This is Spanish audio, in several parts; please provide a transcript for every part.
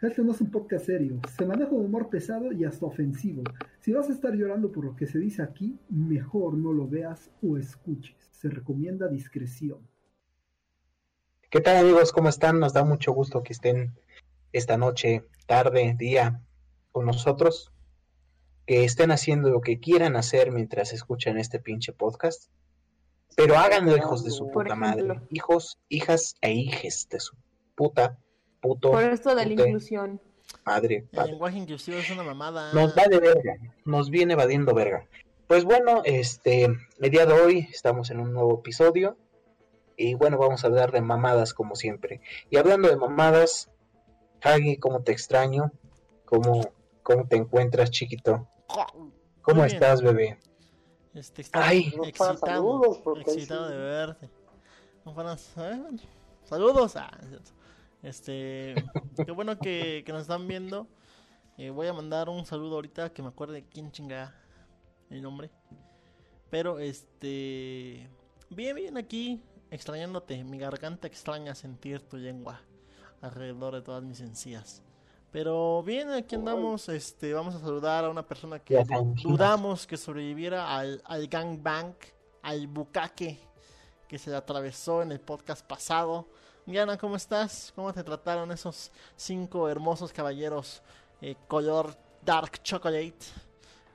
Este no es un podcast serio, se maneja un humor pesado y hasta ofensivo. Si vas a estar llorando por lo que se dice aquí, mejor no lo veas o escuches. Se recomienda discreción. ¿Qué tal amigos? ¿Cómo están? Nos da mucho gusto que estén esta noche, tarde, día con nosotros. Que estén haciendo lo que quieran hacer mientras escuchan este pinche podcast. Pero háganlo hijos de su puta madre. Hijos, hijas e hijes de su puta puto. Por esto de la inclusión. Madre, El lenguaje inclusivo es una mamada. Nos va de verga, nos viene evadiendo verga. Pues bueno, este, el día de hoy estamos en un nuevo episodio y bueno, vamos a hablar de mamadas como siempre. Y hablando de mamadas, Hagi, ¿cómo te extraño? ¿Cómo, cómo te encuentras, chiquito? ¿Cómo Muy bien. estás, bebé? Este, está Ay. Excitado, saludos, excitado sí. de verte. No para- ¿eh? Saludos. Ah. Este, qué bueno que, que nos están viendo. Eh, voy a mandar un saludo ahorita que me acuerde quién chinga el nombre. Pero este, bien, bien aquí, extrañándote. Mi garganta extraña sentir tu lengua alrededor de todas mis encías. Pero bien, aquí andamos. Este, vamos a saludar a una persona que dudamos que sobreviviera al, al gangbang, al bucaque que se le atravesó en el podcast pasado. Diana, ¿cómo estás? ¿Cómo te trataron esos cinco hermosos caballeros eh, color dark chocolate?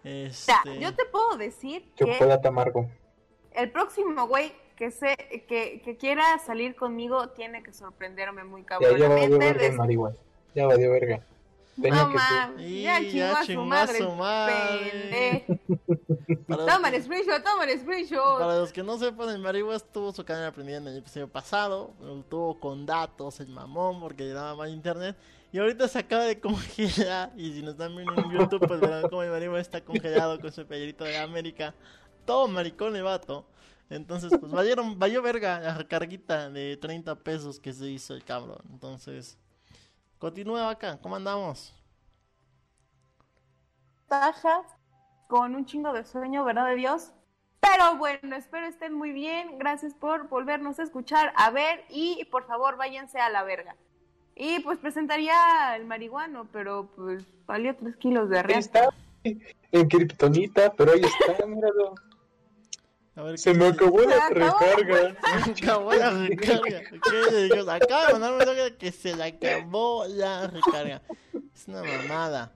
O Este, sea, yo te puedo decir que Chocolate amargo. el próximo güey que se que, que quiera salir conmigo tiene que sorprenderme muy Ya, ya valió cabronamente. verga des-. Ya valió verga. Tenía No mames, ya chingó a su madre. su madre. Toma el screenshot, toma el screenshot. para los que no sepan, el marihuas tuvo su canal aprendiendo en el episodio pasado. Lo tuvo con datos, el mamón, porque daba mal internet. Y ahorita se acaba de congelar. Y si nos están viendo en YouTube, pues verán cómo el marihuas está congelado con su playerito de América. Todo maricón el vato. Entonces, pues valieron, valió verga la recarguita de 30 pesos que se hizo el cabrón. Entonces, continúa acá, ¿cómo andamos? Tajas con un chingo de sueño, ¿verdad de Dios? Pero bueno, espero estén muy bien. Gracias por volvernos a escuchar, a ver y por favor váyanse a la verga. Y pues presentaría el marihuano, pero pues valió 3 kilos de Ahí real. está. En Kryptonita, pero ahí está, míralo. A ver, Se ¿qué me acabó la recarga. Se acabó la recarga. ¿Qué? Acaba de mandar un mensaje que se le acabó la recarga. Es una mamada.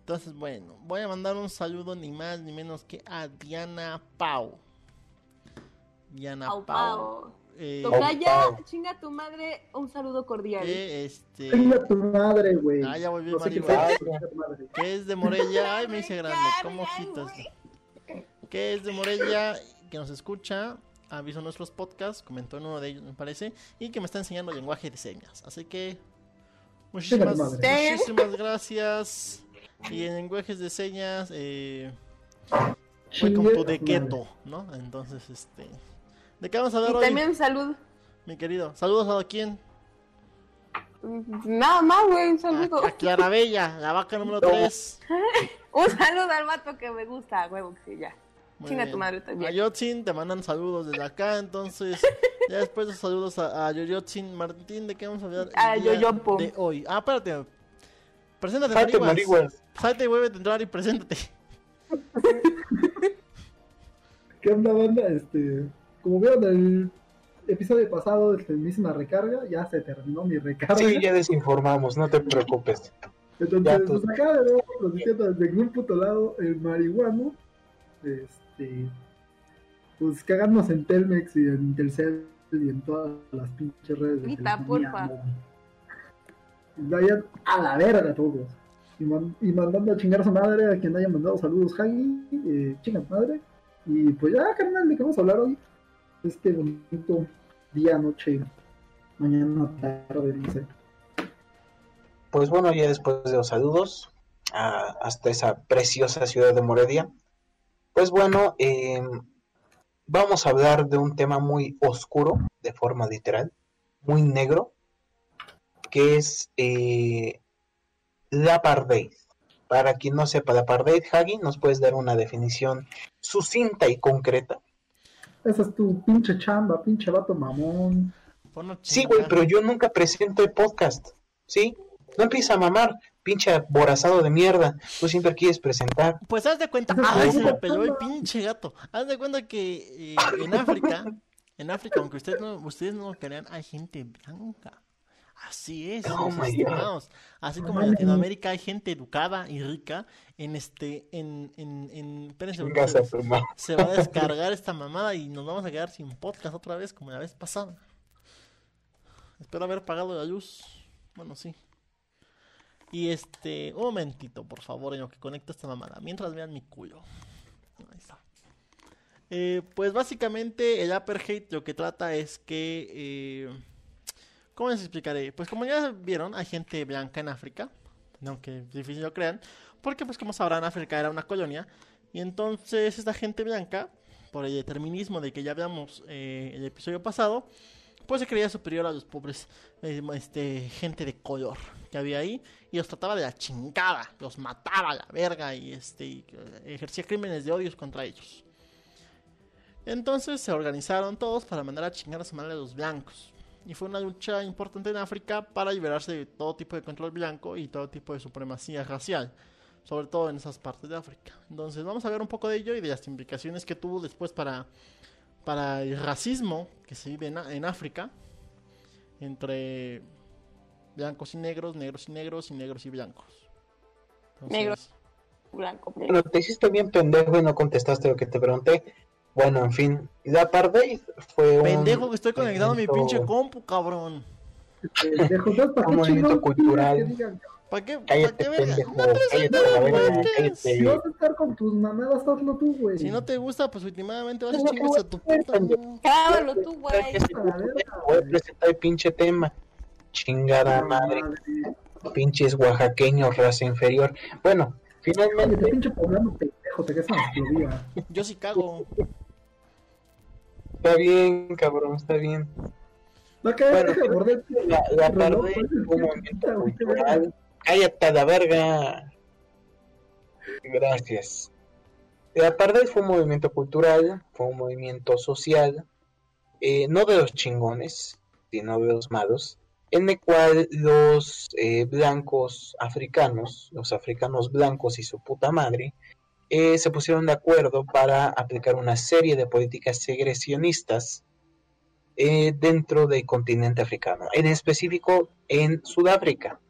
Entonces, bueno, voy a mandar un saludo ni más ni menos que a Diana Pau. Diana Au, Pau. pau. eh, Tocaya, chinga tu madre, un saludo cordial. que este. Venga tu madre, güey. Ah, ya volvió No chinga que es de Morella. Ay, me hice grande. ¿Cómo quito esto? Que es de Morella, que nos escucha, ha visto nuestros podcasts, comentó en uno de ellos, me parece, y que me está enseñando lenguaje de señas. Así que, muchísimas, muchísimas gracias. Y en lenguajes de señas, eh, welcome to tu the madre. ghetto, ¿no? Entonces, este. ¿De qué vamos a Y hablar hoy, también un saludo. mi querido? Saludos a quién? Nada más, güey, un A, saludo. a Clara Bella, la vaca número 3. Un saludo al vato que me gusta, huevo, que sí, ya. Chinga tu madre también. A Yotzin te mandan saludos desde acá, entonces ya después de saludos a, a Yoyotzin Martín, ¿de qué vamos a hablar A Yoyopo. de hoy? Ah, espérate. Preséntate, Salte, Marihuas. marihuas. Salte y vuelve a entrar y preséntate. ¿Qué onda, banda? Este, como vieron el episodio pasado, este, una recarga, ya se terminó mi recarga. Sí, ya desinformamos, no te preocupes. Entonces, ya pues acá de nuevo transmitiendo desde un puto lado el marihuano. Este, pues cagarnos en Telmex y en Telcel y en todas las pinches redes de Grita, telefonía, porfa. Vayan a la verga todos. Y, man- y mandando a chingar a su madre a quien haya mandado saludos, Hagi, eh, chinga tu madre. Y pues ya, carnal, ¿de qué vamos a hablar hoy? Este bonito día, noche, mañana, tarde, dice. Pues bueno, ya después de los saludos a- hasta esa preciosa ciudad de Morelia, pues bueno, eh, vamos a hablar de un tema muy oscuro, de forma literal, muy negro, que es eh, la apartheid. Para quien no sepa, la apartheid, Hagi, ¿nos puedes dar una definición sucinta y concreta? Esa es tu pinche chamba, pinche vato mamón. Sí, güey, pero yo nunca presento el podcast, ¿sí? No empieza a mamar, pinche aborazado de mierda. Tú siempre quieres presentar. Pues haz de cuenta, Ay, se me peló el pinche gato. Haz de cuenta que eh, en África, en África, aunque ustedes no, ustedes no lo crean, hay gente blanca. Así es, Oh estimados. Así como en Latinoamérica hay gente educada y rica, en este, en, en, en, espérense, porque Chingas a se, tu madre. se va a descargar esta mamada y nos vamos a quedar sin podcast otra vez como la vez pasada. Espero haber pagado la luz. Bueno, sí. Y este, un momentito, por favor, en lo que conecta esta mamada. Mientras vean mi culo. Ahí está. Eh, pues básicamente el Apartheid lo que trata es que... eh, ¿Cómo les explicaré? Pues como ya vieron, hay gente blanca en África. Aunque difícil lo crean. Porque pues como sabrán, África era una colonia. Y entonces esta gente blanca, por el determinismo de que ya hablamos eh, el episodio pasado, pues se creía superior a los pobres, eh, este, gente de color que había ahí y los trataba de la chingada, los mataba a la verga y este eh, ejercía crímenes de odios contra ellos. Entonces se organizaron todos para mandar a chingar a su madre a los blancos. Y fue una lucha importante en África para liberarse de todo tipo de control blanco y todo tipo de supremacía racial, sobre todo en esas partes de África. Entonces vamos a ver un poco de ello y de las implicaciones que tuvo después para, para el racismo que se vive en, África entre blancos y negros, negros y negros y negros y blancos. Entonces, Negros. Blanco. Bueno, te hiciste bien pendejo y no contestaste lo que te pregunté. Bueno, en fin, la apartheid fue un Pendejo que estoy conectado a mi pinche compu, cabrón. Pendejo, ¿sabes para Un movimiento cultural. quieres que digan? ¿Para qué? ¿Para qué verga? No que Si vas a estar con tus mamadas, hazlo tú, güey. Si no te gusta, pues últimamente vas a No chingas a tu puta. Cábalo tú, güey. Voy a presentar el pinche tema. Chingada madre, pinches oaxaqueños, raza inferior. Bueno, finalmente, te pinche poblano pendejo, te quedas en la Florida. Yo sí cago. está bien, cabrón, está bien. Va a caer, Bueno, La, la fue un que- cultural. Cállate a la verga. Gracias. La apartheid fue un movimiento cultural, fue un movimiento social, eh, no de los chingones, sino de los malos, en el cual los eh, blancos africanos, los africanos blancos y su puta madre, eh, se pusieron de acuerdo para aplicar una serie de políticas segresionistas eh, dentro del continente africano, en específico en Sudáfrica.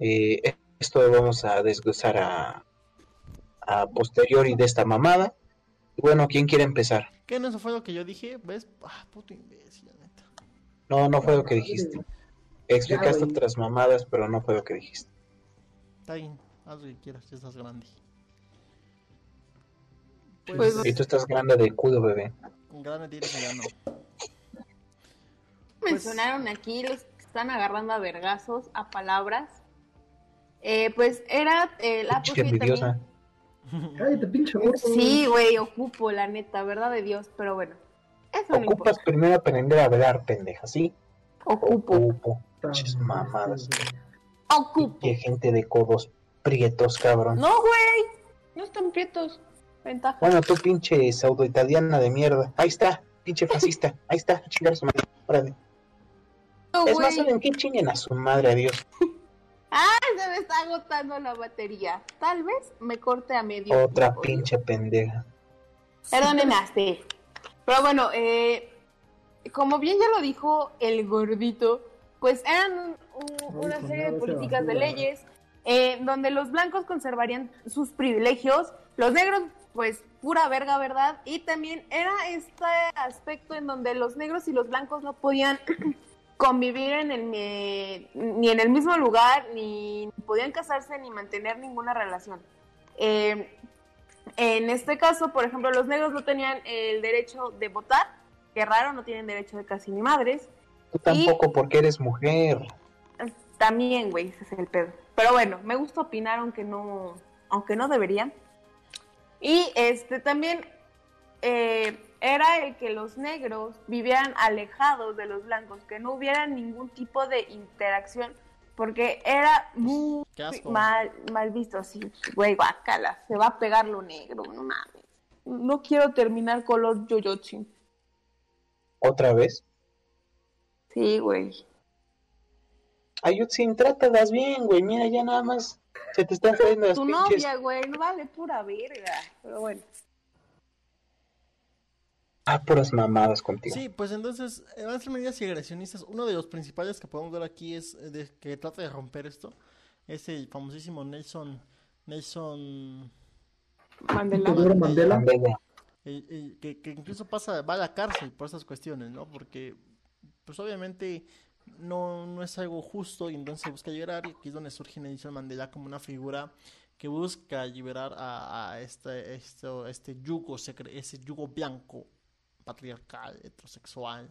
Eh, esto lo vamos a desglosar a, a posteriori de esta mamada. Bueno, ¿quién quiere empezar? ¿Qué no eso fue lo que yo dije? ¿Ves? Ah, puto imbécil, la neta. No, no fue lo que dijiste. Explicaste otras mamadas, pero no fue lo que dijiste. Está bien, haz lo que quieras, ya estás grande. Pues- Y tú estás grande de culo, bebé. grande tienes ya no. Mencionaron aquí los que están agarrando a vergazos, a palabras. Eh, pues era eh, la también. Cállate, pinche gordo. Sí, güey, ocupo, la neta, verdad de Dios, pero bueno. Eso no Ocupas importa. primero aprender a hablar, pendeja, ¿sí? Ocupo, Ocupo. Pinches mamadas. ocupo. Qué gente de codos prietos, cabrón. No, güey, no están prietos. Ventaja. Bueno, tú pinche pseudo italiana de mierda. Ahí está, pinche fascista. Ahí está, a chingar a su madre. Órale. No, Es más. ¿saben qué chinguen a su madre? Adiós. Se me está agotando la batería. Tal vez me corte a medio. Otra tiempo. pinche pendeja. Perdonen, Aste. Pero bueno, eh, como bien ya lo dijo el gordito, pues eran un- un- Ay, una serie de políticas de leyes eh, donde los blancos conservarían sus privilegios, los negros pues pura verga, ¿verdad? Y también era este aspecto en donde los negros y los blancos no podían convivir en el, ni en el mismo lugar, ni podían casarse, ni mantener ninguna relación. Eh, en este caso, por ejemplo, los negros no tenían el derecho de votar, que raro, no tienen derecho de casi ni madres. Tú tampoco porque eres mujer. También, güey, ese es el pedo. Pero bueno, me gusta opinar aunque no, aunque no debería. Y este también eh, era el que los negros vivieran alejados de los blancos, que no hubiera ningún tipo de interacción, porque era muy Qué asco. mal, mal visto así, güey, guacala, se va a pegar lo negro, no mames. No quiero terminar color yoyotsi. ¿Otra vez? Sí, güey. Ayutzin, trátalas bien, güey. Mira, ya nada más se te están cayendo las Tu pinches. novia, güey, no vale pura verga. Pero bueno. Ah, puras mamadas contigo. Sí, pues entonces, eh, van a ser medidas agresionistas. Uno de los principales que podemos ver aquí es eh, de, que trata de romper esto. Es el famosísimo Nelson. Nelson. Mandela. Mandela. Mandela. el- el que, que incluso pasa, va a la cárcel por esas cuestiones, ¿no? Porque, pues obviamente, no, no es algo justo y entonces se busca liberar. Y aquí es donde surge Nelson Mandela como una figura que busca liberar a, a este, esto, este yugo, ese yugo blanco, patriarcal, heterosexual,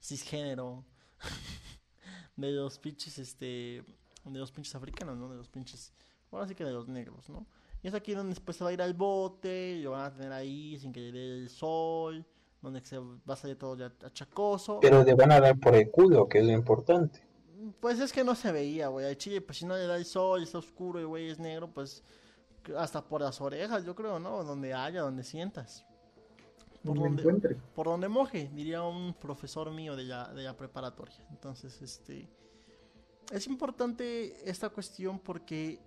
cisgénero, de los pinches, este, de los pinches africanos, ¿no? De los pinches, ahora sí que de los negros, ¿no? Y es aquí donde después se va a ir al bote, y lo van a tener ahí sin que le dé el sol, donde se va a salir todo ya achacoso. Pero le van a dar por el culo, que es lo importante. Pues es que no se veía, güey. Al chile, pues si no le da el sol, está oscuro y güey es negro, pues hasta por las orejas, yo creo, ¿no? Donde haya, donde sientas. Por Donde encuentre. por donde moje, diría un profesor mío de la, de la preparatoria. Entonces, este. Es importante esta cuestión porque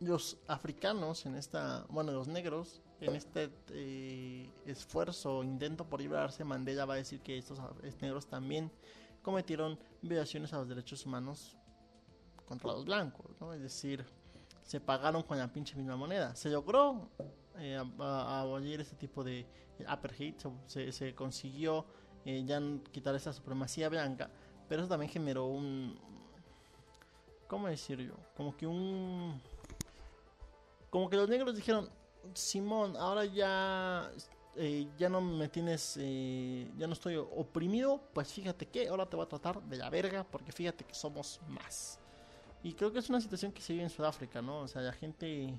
los africanos en esta. Bueno, los negros, en este eh, esfuerzo, intento por liberarse, Mandela va a decir que estos negros también cometieron violaciones a los derechos humanos contra los blancos, ¿no? Es decir, se pagaron con la pinche misma moneda. Se logró eh, a- abolir este tipo de apartheid, se, se- se consiguió eh, ya quitar esa supremacía blanca, pero eso también generó un... ¿Cómo decir yo? Como que un... Como que los negros dijeron, Simón, ahora ya... eh, ya no me tienes, eh, ya no estoy oprimido, pues fíjate que ahora te voy a tratar de la verga, porque fíjate que somos más. Y creo que es una situación que se vive en Sudáfrica, ¿no? O sea, la gente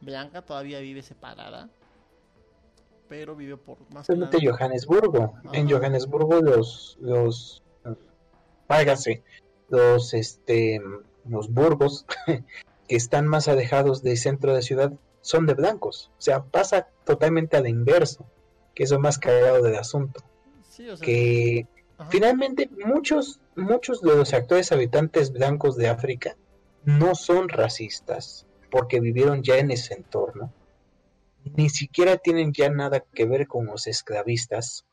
blanca todavía vive separada, pero vive por más que nada- Johannesburgo. En. Johannesburgo los, los, váyase, los, este, los burgos que están más alejados del centro de ciudad son de blancos. O sea, pasa totalmente al inverso, que es lo más cagado del asunto. Sí, o sea, Que ajá. finalmente muchos, muchos de los actuales habitantes blancos de África no son racistas porque vivieron ya en ese entorno. Ni siquiera tienen ya nada que ver con los esclavistas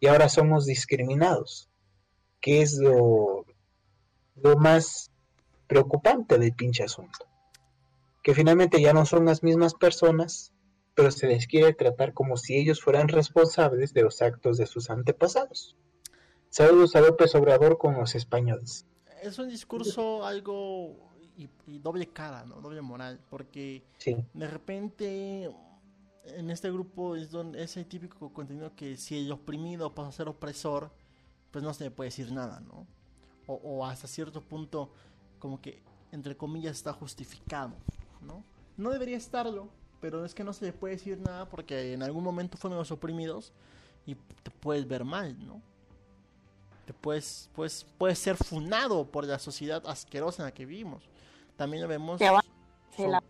y ahora somos discriminados, que es lo, lo más preocupante del pinche asunto. Que finalmente ya no son las mismas personas, pero se les quiere tratar como si ellos fueran responsables de los actos de sus antepasados. Saludos a López Obrador con los españoles. es un discurso algo y, y doble cara, ¿no? Doble moral, porque Sí, de repente en este grupo es donde ese típico contenido que si el oprimido pasa a ser opresor, pues no se le puede decir nada, ¿no? O, o hasta cierto punto como que entre comillas está justificado, ¿no? No debería estarlo, pero es que no se le puede decir nada porque en algún momento fueron los oprimidos y te puedes ver mal, ¿no? Te puedes, puedes, puedes ser funado por la sociedad asquerosa en la que vivimos. También lo vemos va- la-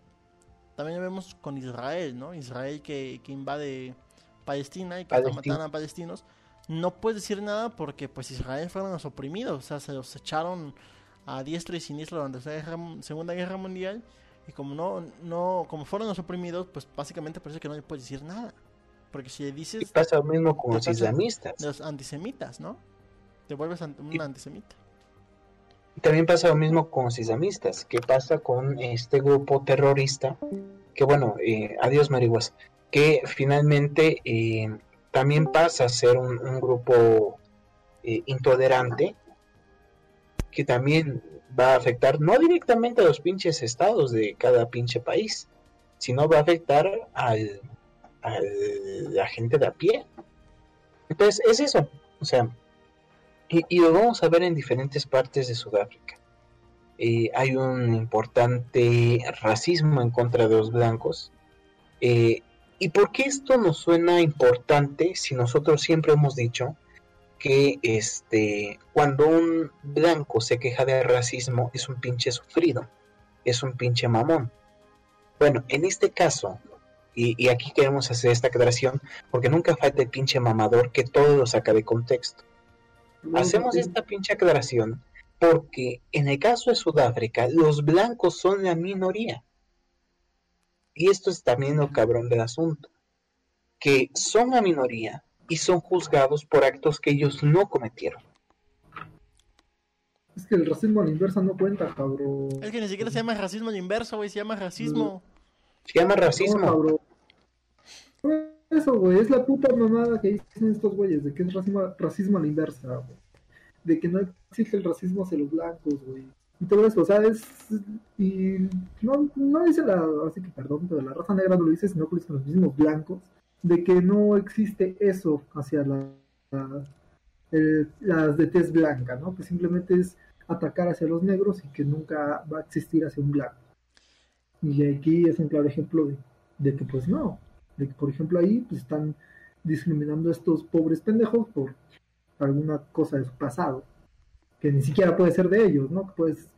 también lo vemos con Israel, ¿no? Israel que, que invade Palestina y que Palestina. matando a palestinos. No puedes decir nada porque pues Israel fueron los oprimidos, o sea, se los echaron a diestro y siniestro durante la Segunda Guerra- Segunda Guerra Mundial y como no, no, como fueron los oprimidos, pues básicamente parece que no le puedes decir nada. Porque si le y dices pasa lo mismo con los islamistas. los antisemitas, ¿no? Te vuelves un Y- antisemita. También pasa lo mismo con los islamistas, que pasa con este grupo terrorista, que bueno, eh, adiós marihuas, que finalmente eh, también pasa a ser un, grupo eh, intolerante, que también va a afectar no directamente a los pinches estados de cada pinche país, sino va a afectar al, a la gente de a pie. Entonces, es eso, o sea, y, lo vamos a ver en diferentes partes de Sudáfrica. Eh, hay un importante racismo en contra de los blancos. Eh, ¿Y por qué esto nos suena importante si nosotros siempre hemos dicho que este, cuando un blanco se queja de racismo es un pinche sufrido, es un pinche mamón? Bueno, en este caso, y, y aquí queremos hacer esta aclaración, porque nunca falta el pinche mamador que todo lo saca de contexto. Hacemos esta pinche aclaración Porque en el caso de Sudáfrica, los blancos son la minoría. Y esto es también lo cabrón del asunto. Que son la minoría y son juzgados por actos que ellos no cometieron. Es que el racismo a la inversa no cuenta, cabrón. Es que ni siquiera se llama racismo al inverso, güey, se llama racismo. Se llama No, racismo. cabrón. Eso, güey, es la puta mamada que dicen estos güeyes, de que es racismo, racismo a la inversa, güey. De que no existe el racismo hacia los blancos, güey. Y todo eso, o sea, es... Y no, no dice la... Así que perdón, pero la raza negra no lo dice, sino que lo dicen los mismos blancos. De que no existe eso hacia la... eh, las de tez blanca, ¿no? Que simplemente es atacar hacia los negros y que nunca va a existir hacia un blanco. Y aquí es un claro ejemplo de, de que pues no, de que por ejemplo ahí pues están discriminando a estos pobres pendejos por alguna cosa de su pasado, que ni siquiera puede ser de ellos, ¿no? Pues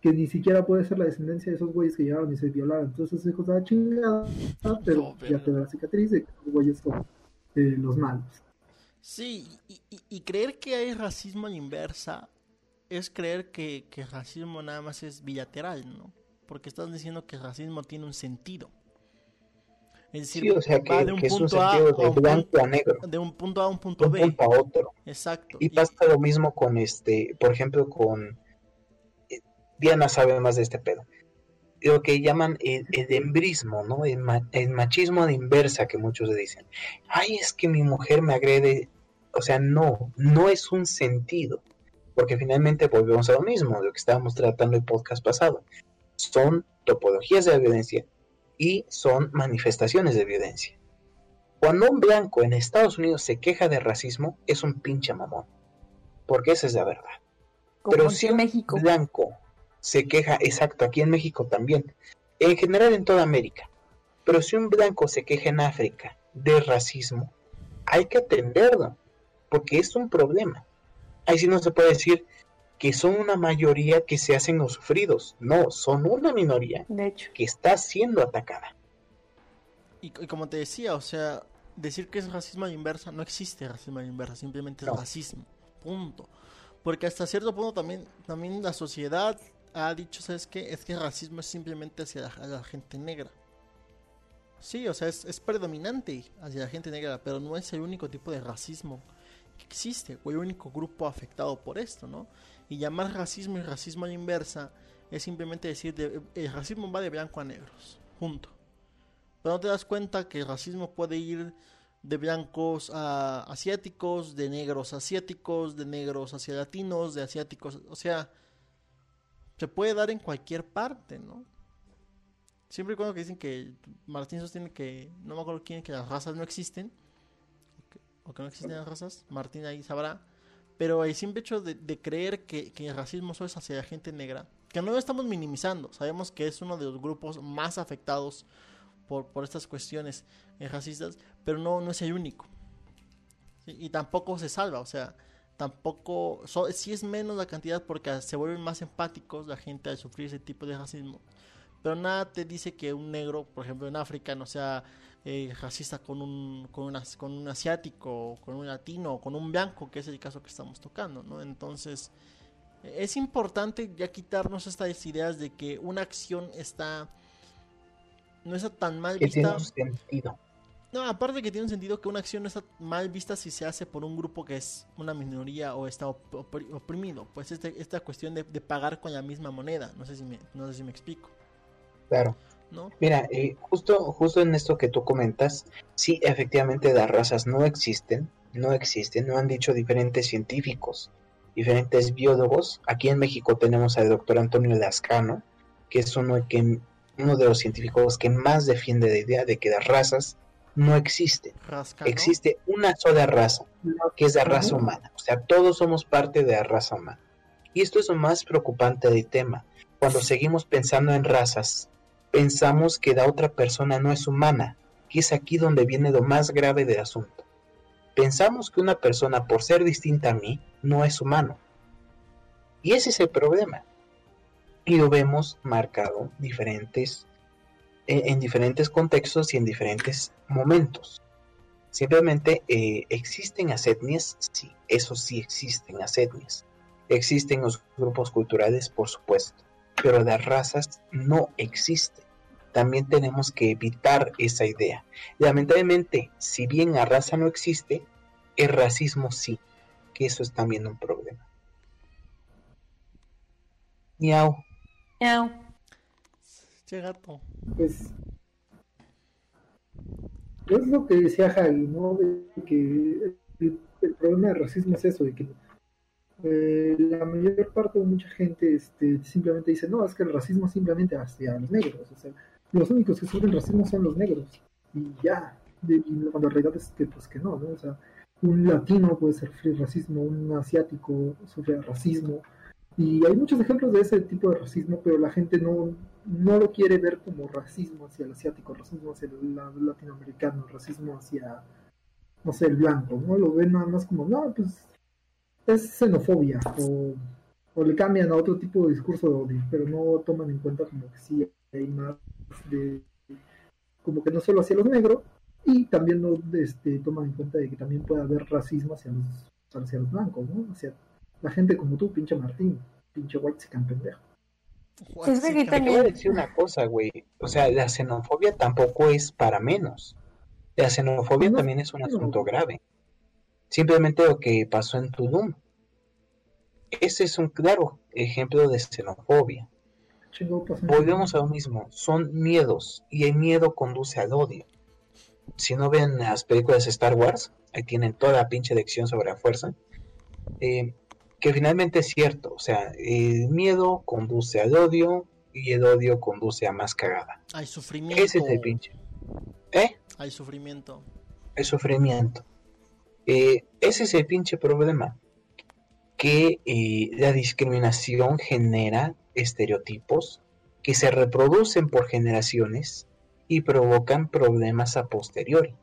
que ni siquiera puede ser la descendencia de esos güeyes que llegaron y se violaron. Entonces de la chingada, pero No, ya te da la cicatriz de que los güeyes son eh, los malos. Sí, y, y- y creer que hay racismo a la inversa es creer que, que racismo nada más es bilateral, ¿no? Porque estás diciendo que el racismo tiene un sentido. Es decir, Sí, o sea, va que, de un que punto A de blanco a negro, de un punto A a un de punto un B. punto a otro. Exacto. Y Y- pasa lo mismo con este, por ejemplo, con eh, Diana sabe más de este pedo. Lo que llaman el, el embrismo, ¿no? El, ma- el machismo la inversa que muchos dicen. Ay, es que mi mujer me agrede. O sea, no, no es un sentido. Porque finalmente volvemos a lo mismo, lo que estábamos tratando el podcast pasado. Son topologías de la violencia y son manifestaciones de violencia. Cuando un blanco en Estados Unidos se queja de racismo, es un pinche mamón. Porque esa es la verdad. Como Pero si en un México. blanco se queja, exacto, aquí en México también, en general en toda América, pero si un blanco se queja en África de racismo, hay que atenderlo, porque es un problema. Ahí sí no se puede decir que son una mayoría que se hacen los sufridos, no, son una minoría De hecho. que está siendo atacada. Y, y como te decía, o sea, decir que es racismo a la inversa, no existe racismo a la inversa, simplemente es No. racismo. Punto. Porque hasta cierto punto también, también la sociedad ha dicho, ¿sabes qué? Es que el racismo es simplemente hacia la, a la gente negra. Sí, o sea, es, es predominante hacia la gente negra, pero no es el único tipo de racismo que existe, o el único grupo afectado por esto, ¿no? Y llamar racismo y racismo a la inversa es simplemente decir, de- el racismo va de blanco a negros, junto. Pero no te das cuenta que el racismo puede ir de blancos a asiáticos, de negros a asiáticos, de negros hacia latinos, de asiáticos, o sea, se puede dar en cualquier parte, ¿no? Siempre y cuando que dicen que Martín sostiene que, no me acuerdo quién, que las razas no existen, o que, o que no existen las razas, Martín ahí sabrá, pero el simple hecho de, de creer que, que el racismo solo es hacia la gente negra, que no lo estamos minimizando, sabemos que es uno de los grupos más afectados por, por estas cuestiones eh, racistas, pero no, no es el único. Sí, Y tampoco se salva, o sea, tampoco, so, sí es menos la cantidad porque se vuelven más empáticos la gente al sufrir ese tipo de racismo. Pero nada te dice que un negro, por ejemplo, en África no sea eh, racista con un, con, una- con un asiático, con un latino, con un blanco, que es el caso que estamos tocando, ¿no? Entonces, eh, es importante ya quitarnos estas ideas de que una acción está no está tan mal Que tiene vista. un sentido. No, aparte que tiene un sentido que una acción no está mal vista si se hace por un grupo que es una minoría o está op- opri- oprimido. Pues este- esta cuestión de, de pagar con la misma moneda. No sé si me, no sé si me explico. Claro. ¿No? Mira, eh, justo, justo en esto que tú comentas, sí, efectivamente las razas no existen, no existen, no han dicho diferentes científicos, diferentes biólogos. Aquí en México tenemos al doctor Antonio Lascano, que es uno, que, uno de los científicos que más defiende la idea de que las razas no existen. Existe una sola raza, que es la raza humana. O sea, todos somos parte de la raza humana. Y esto es lo más preocupante del tema. Cuando seguimos pensando en razas, pensamos que la otra persona no es humana, que es aquí donde viene lo más grave del asunto. Pensamos que una persona, por ser distinta a mí, no es humano. Y ese es el problema. Y lo vemos marcado diferentes, eh, en diferentes contextos y en diferentes momentos. Simplemente eh, existen las etnias, sí, eso sí existen las etnias. Existen los grupos culturales, por supuesto, pero las razas no existen. También tenemos que evitar esa idea. Lamentablemente, si bien la raza no existe, el racismo sí, que eso es también un problema. Miau. Miau. Che gato. Pues es lo que decía Javi, ¿no? De que el, el problema del racismo es eso, de que eh, la mayor parte de mucha gente este, simplemente dice, no, es que el racismo simplemente hacia los negros, o sea, los únicos que sufren racismo son los negros, y ya, de, cuando en realidad es que, pues que no, ¿no? O sea, un latino puede sufrir racismo, un asiático sufre racismo, y hay muchos ejemplos de ese tipo de racismo, pero la gente no, no lo quiere ver como racismo hacia el asiático, racismo hacia el la- latinoamericano, racismo hacia, no sé, el blanco, ¿no? Lo ven nada más como, no, pues es xenofobia, o, o le cambian a otro tipo de discurso de odio, pero no toman en cuenta como que sí hay más de, como que no solo hacia los negros, y también no este, toman en cuenta de que también puede haber racismo hacia los, hacia los blancos, ¿no? Hacia la gente como tú, pinche Martín, pinche white pendejo. Es que aquí Te también- voy a decir una cosa, güey. O sea, la xenofobia tampoco es para menos. La xenofobia No, también es un no. asunto grave. Simplemente lo que pasó en Tulum. Ese es un claro ejemplo de xenofobia. Volvemos a lo mismo. Son miedos y el miedo conduce al odio. Si no ven las películas de Star Wars, ahí tienen toda la pinche lección sobre la fuerza. eh, que finalmente es cierto. O sea, el miedo conduce al odio y el odio conduce a más cagada. Hay sufrimiento. Ese es el pinche. ¿Eh? Hay sufrimiento. El sufrimiento. Eh, ese es el pinche problema. Que eh, la discriminación genera estereotipos que se reproducen por generaciones y provocan problemas a posteriori.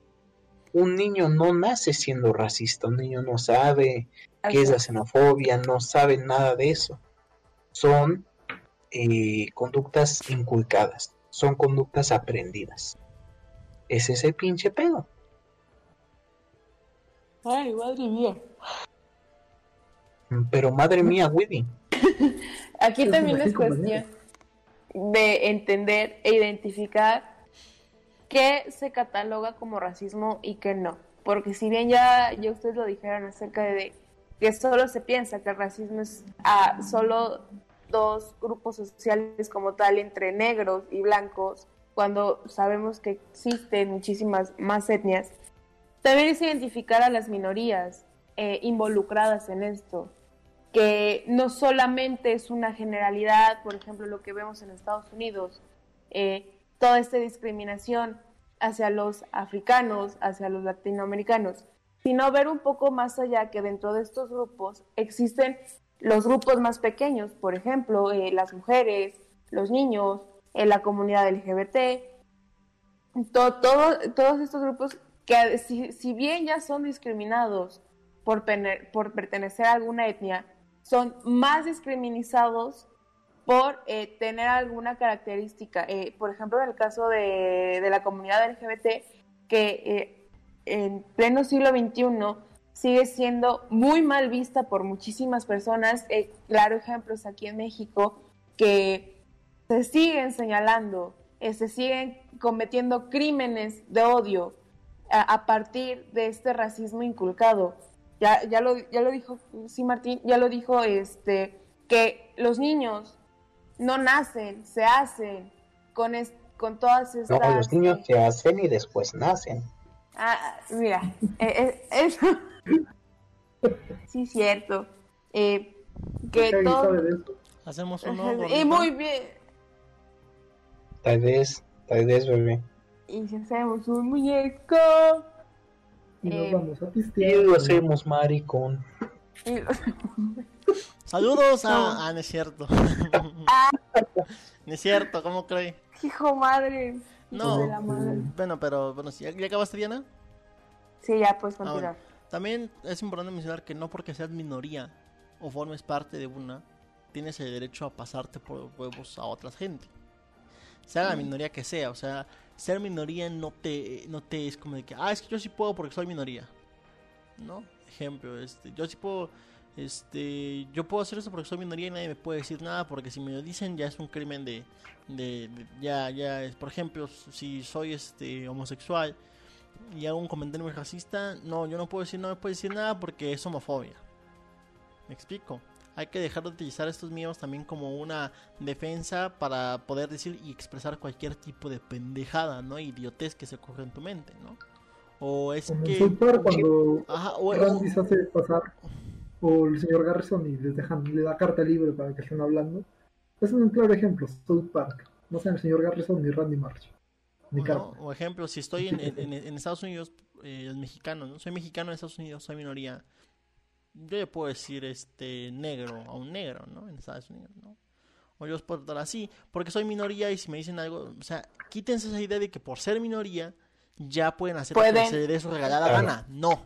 Un niño no nace siendo racista, un niño no sabe qué es la xenofobia, no sabe nada de eso. Son eh, conductas inculcadas, son conductas aprendidas. Ese es el pinche pedo. Ay, madre mía. Pero madre mía, Woody. Aquí también es cuestión de entender e identificar qué se cataloga como racismo y qué no. Porque si bien ya, ya ustedes lo dijeron acerca de que solo se piensa que el racismo es a solo dos grupos sociales como tal entre negros y blancos, cuando sabemos que existen muchísimas más etnias, también es identificar a las minorías eh, involucradas en esto que no solamente es una generalidad, por ejemplo, lo que vemos en Estados Unidos, eh, toda esta discriminación hacia los africanos, hacia los latinoamericanos, sino ver un poco más allá que dentro de estos grupos existen los grupos más pequeños, por ejemplo, eh, las mujeres, los niños, eh, la comunidad LGBT, to- todo- todos estos grupos que si, si bien ya son discriminados por, por pertenecer a alguna etnia, son más discriminados por eh, tener alguna característica. Eh, por ejemplo, en el caso de, de la comunidad LGBT, que eh, en pleno siglo XXI sigue siendo muy mal vista por muchísimas personas. Claro ejemplo es aquí en México, que se siguen señalando, se siguen cometiendo crímenes de odio a, a partir de este racismo inculcado. Ya, ya, lo, ya lo dijo, sí, Martín, ya lo dijo, este, que los niños no nacen, se hacen con, es- con todas estas... No, los niños eh, se hacen y después nacen. Ah, mira, eh, eh, eso. sí, cierto. Eh, que Javi todo. Hacemos uno. y muy bien. Tal vez, tal vez, bebé. Y si hacemos un muñeco. Y nos Eh, vamos a Y pistear. lo hacemos maricón. y- Saludos a. No. Ah, no es cierto. Ah. no es cierto, ¿cómo cree? Hijo madre. No. De la madre. Bueno, pero bueno, ¿ya, ya acabaste, Diana? Sí, ya puedes Ah, continuar. bueno. También es importante mencionar que no porque seas minoría o formes parte de una, tienes el derecho a pasarte por huevos a otras gente. Sea la minoría que sea, o sea, ser minoría no te, no te es como de que, ah, es que yo sí puedo porque soy minoría. ¿No? Ejemplo, este, yo sí puedo este, yo puedo hacer eso porque soy minoría y nadie me puede decir nada, porque si me lo dicen ya es un crimen de, de, de- ya, ya es, por ejemplo, si soy este homosexual y hago un comentario muy racista, no, yo no puedo decir, no me puedo decir nada porque es homofobia. ¿Me explico? Hay que dejar de utilizar estos miedos también como una defensa para poder decir y expresar cualquier tipo de pendejada, ¿no? Idiotez que se ocurre en tu mente, ¿no? O es en que... Park, cuando Ajá, o, Randy se hace pasar por el señor Garrison y les dejan, le da carta libre para que estén hablando. Es un claro ejemplo, South Park. No sean el señor Garrison ni Randy Marsh. O. ¿no? O ejemplo, si estoy en, en- Estados Unidos, eh, el mexicano, ¿no? Soy mexicano en Estados Unidos, soy minoría. Yo le puedo decir este negro a un negro, ¿no? En Estados Unidos, ¿no? O yo os puedo tratar así, porque soy minoría y si me dicen algo, o sea, quítense esa idea de que por ser minoría ya pueden hacer lo que Pueden- se les dé su regalada Claro. gana. No.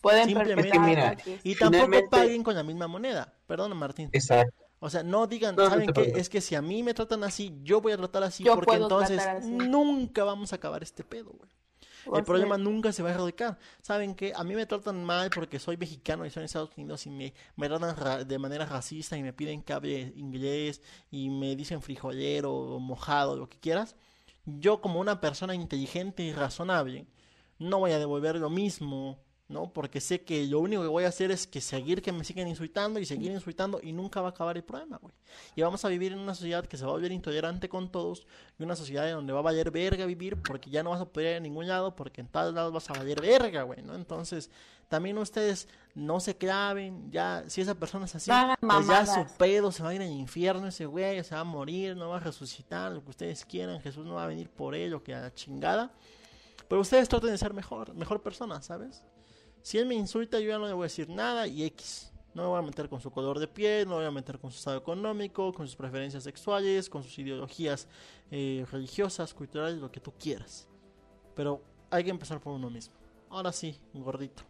Pueden Simplemente- mira. Y tampoco Finalmente- paguen con la misma moneda. Perdón, Martín. Exacto. O sea, no digan, No, no ¿saben te qué? Es que si a mí me tratan así, yo voy a tratar así, Yo porque entonces así. nunca vamos a acabar este pedo, güey. O El problema nunca se va a erradicar. ¿Saben qué? A mí me tratan mal porque soy mexicano y soy en Estados Unidos y me, me tratan ra- de manera racista y me piden que hable inglés y me dicen frijolero o mojado, lo que quieras. Yo como una persona inteligente y razonable no voy a devolver lo mismo, ¿no? Porque sé que lo único que voy a hacer es que seguir que me sigan insultando y seguir insultando y nunca va a acabar el problema, güey. Y vamos a vivir en una sociedad que se va a volver intolerante con todos y una sociedad en donde va a valer verga vivir porque ya no vas a poder ir a ningún lado porque en todos lados vas a valer verga, güey, ¿no? Entonces, también ustedes no se claven, ya, si esa persona es así, pues ya su pedo se va a ir al infierno ese güey, se va a morir, no va a resucitar, lo que ustedes quieran, Jesús no va a venir por ello, que a la chingada. Pero ustedes traten de ser mejor, mejor persona, ¿sabes? Si él me insulta, yo ya no le voy a decir nada y X. No me voy a meter con su color de piel, no me voy a meter con su estado económico, con sus preferencias sexuales, con sus ideologías eh, religiosas, culturales, lo que tú quieras. Pero hay que empezar por uno mismo. Ahora sí, gordito.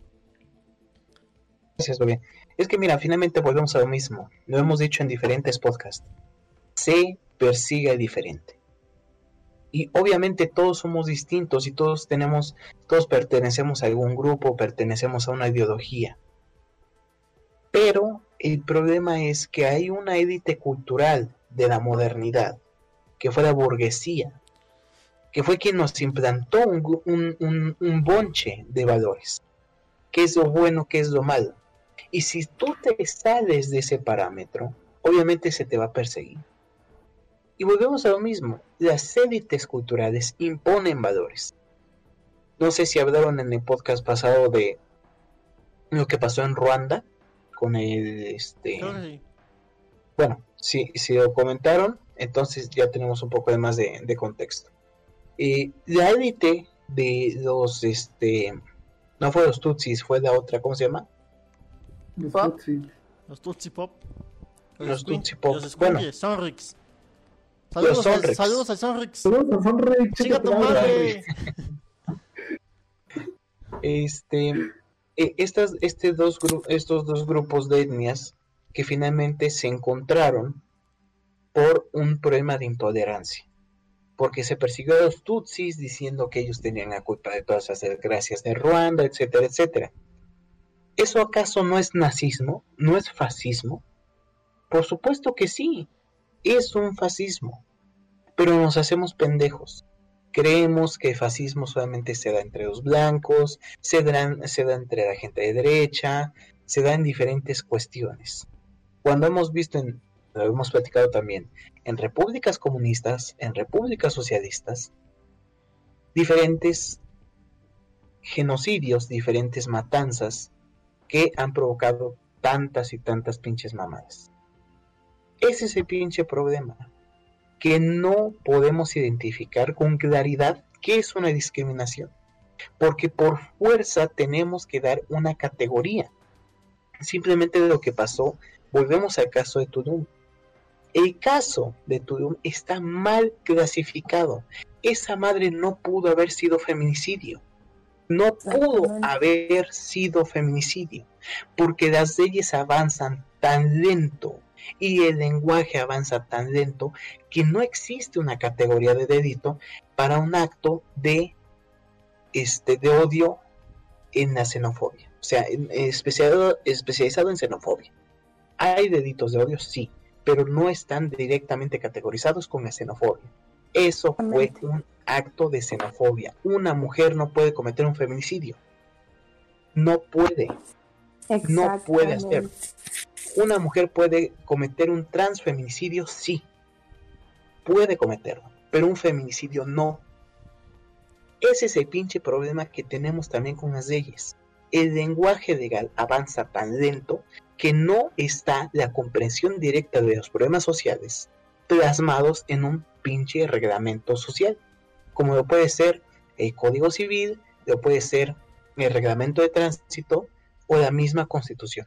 Gracias, Bobby. Es que mira, finalmente volvemos a lo mismo. Lo hemos dicho en diferentes podcasts. Se persigue diferente. Y obviamente todos somos distintos y todos tenemos, todos pertenecemos a algún grupo, pertenecemos a una ideología. Pero el problema es que hay una élite cultural de la modernidad, que fue la burguesía, que fue quien nos implantó un, un bonche de valores. ¿Qué es lo bueno, qué es lo malo? Y si tú te sales de ese parámetro, obviamente se te va a perseguir. Y volvemos a lo mismo, las élites culturales imponen valores. No sé si hablaron en el podcast pasado de lo que pasó en Ruanda con el este sí. bueno, si, si lo comentaron, entonces ya tenemos un poco de más de, de contexto. Eh, la élite de los este no fue los Tutsis, fue la otra, ¿cómo se llama? Los. Tutsi. Los Tutsi Pop. Los Squin- Tutsi Pop. Los Bueno. Sonrix. Saludos, al- Sonrix. saludos al Sonrix. Saludos a Sonrix, Chica chica tu tu madre. madre. Este, eh, estas, este dos estos dos grupos de etnias que finalmente se encontraron por un problema de intolerancia. Porque se persiguió a los Tutsis diciendo que ellos tenían la culpa de todas las desgracias de Ruanda, etcétera, etcétera. ¿Eso acaso no es nazismo? ¿No es fascismo? Por supuesto que sí, es un fascismo. Pero nos hacemos pendejos. Creemos que el fascismo solamente se da entre los blancos, se da, entre la gente de derecha, se da en diferentes cuestiones. Cuando hemos visto, en, lo hemos platicado también, en repúblicas comunistas, en repúblicas socialistas, diferentes genocidios, diferentes matanzas que han provocado tantas y tantas pinches mamadas. Ese es el pinche problema que no podemos identificar con claridad qué es una discriminación. Porque por fuerza tenemos que dar una categoría. Simplemente de lo que pasó, volvemos al caso de Tulum. El caso de Tulum está mal clasificado. Esa madre no pudo haber sido feminicidio. No pudo haber sido feminicidio. Porque las leyes avanzan tan lento y el lenguaje avanza tan lento que no existe una categoría de delito para un acto de este de odio en la xenofobia, o sea, especializado, especializado en xenofobia. Hay deditos de odio, sí, pero no están directamente categorizados con la xenofobia. Eso fue un acto de xenofobia. Una mujer no puede cometer un feminicidio. No puede. No puede hacer. Una mujer puede cometer un transfeminicidio, sí. Puede cometerlo, pero un feminicidio no. Ese es el pinche problema que tenemos también con las leyes. El lenguaje legal avanza tan lento que no está la comprensión directa de los problemas sociales plasmados en un pinche reglamento social, como lo puede ser el Código Civil, lo puede ser el reglamento de tránsito o la misma constitución.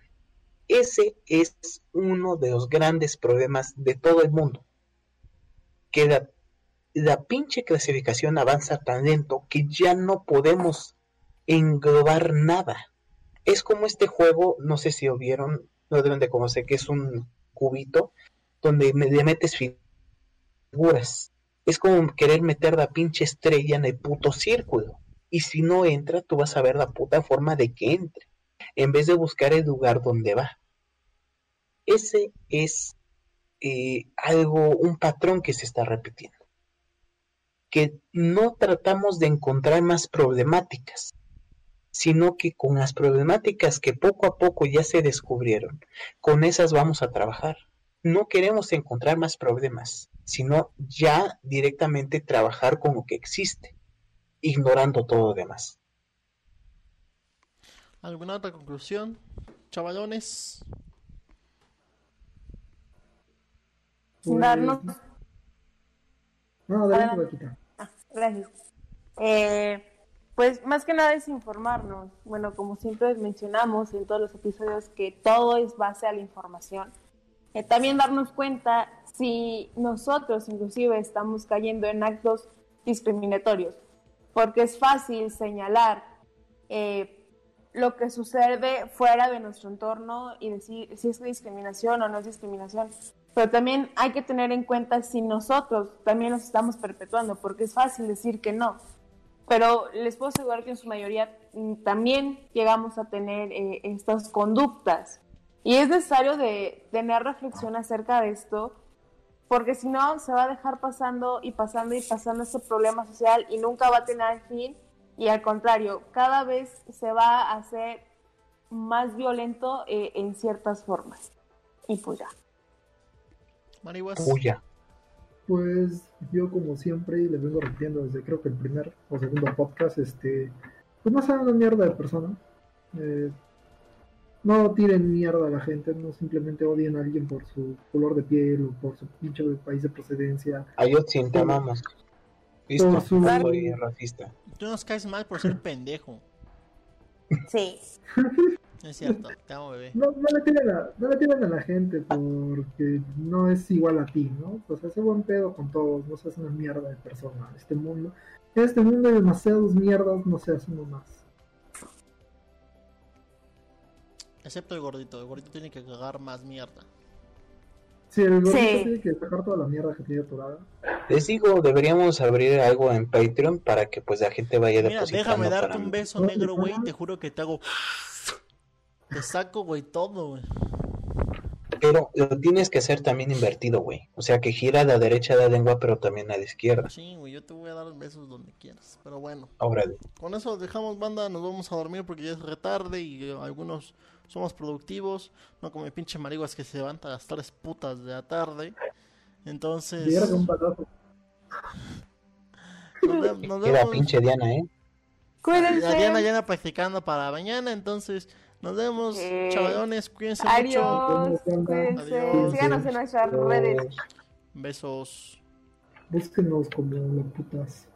Ese es uno de los grandes problemas de todo el mundo. Que la, pinche clasificación avanza tan lento que ya no podemos englobar nada. Es como este juego, no sé si lo vieron, no deben de conocer, que es un cubito donde le metes figuras. Es como querer meter la pinche estrella en el puto círculo. Y si no entra, tú vas a ver la puta forma de que entre en vez de buscar el lugar donde va. Ese es eh, algo, un patrón que se está repitiendo. Que no tratamos de encontrar más problemáticas, sino que con las problemáticas que poco a poco ya se descubrieron, con esas vamos a trabajar. No queremos encontrar más problemas, sino ya directamente trabajar con lo que existe, ignorando todo lo demás. ¿Alguna otra conclusión? Chavalones. Pues, Darnos No, Adelante. Vaquita. Gracias. Eh, pues más que nada es informarnos. Bueno, como siempre mencionamos en todos los episodios que todo es base a la información. Eh, también darnos cuenta si nosotros inclusive estamos cayendo en actos discriminatorios, porque es fácil señalar eh, lo que sucede fuera de nuestro entorno y decir si es discriminación o no es discriminación. Pero también hay que tener en cuenta si nosotros también los estamos perpetuando, porque es fácil decir que no. Pero les puedo asegurar que en su mayoría mm, también llegamos a tener eh, estas conductas. Y es necesario de tener reflexión acerca de esto, porque si no se va a dejar pasando y pasando y pasando ese problema social y nunca va a tener fin. Y al contrario, cada vez se va a hacer más violento eh, en ciertas formas. Y pues ya. Marihuas. Puya. Pues yo como siempre y les vengo repitiendo desde creo que el primer o segundo podcast, este, pues no sean una mierda de persona. Eh, no tiren mierda a la gente, no simplemente odien a alguien por su color de piel o por su pinche país de procedencia. Ayotzi, te amamos. Listo, Por su- soy racista. Tú nos caes mal por ser pendejo. Sí. Es cierto, te amo, bebé. No, no le tiren a, no le tiren a la gente porque no es igual a ti, ¿no? Pues hace buen pedo con todos, no seas una mierda de persona. Este mundo, en este mundo hay demasiados mierdas, no seas uno más. Excepto el gordito. El gordito tiene que cagar más mierda. Sí, el gordito Sí. tiene que sacar toda la mierda que tiene atorada. Les digo, deberíamos abrir algo en Patreon para que pues la gente vaya Mira, depositando déjame para darte un mí. beso negro, güey. Te juro que te hago. Te saco, güey, todo, güey. Pero lo tienes que hacer también invertido, güey. O sea, que gira a la derecha de la lengua, pero también a la izquierda. Sí, güey, yo te voy a dar besos donde quieras. Pero bueno, Ahora, con eso dejamos banda, nos vamos a dormir porque ya es retarde y algunos somos productivos. No como el pinche mariguas que se levanta a las tres putas de la tarde. Entonces, un nos, ve- nos era pinche Diana, ¿eh? Cuídense. La Diana ya anda practicando para mañana, entonces nos vemos, Eh, chavalones, cuídense mucho. Adiós. Adiós. Cuídense. Adiós. Síganos en nuestras redes. Besos. Búsquenos como las putas.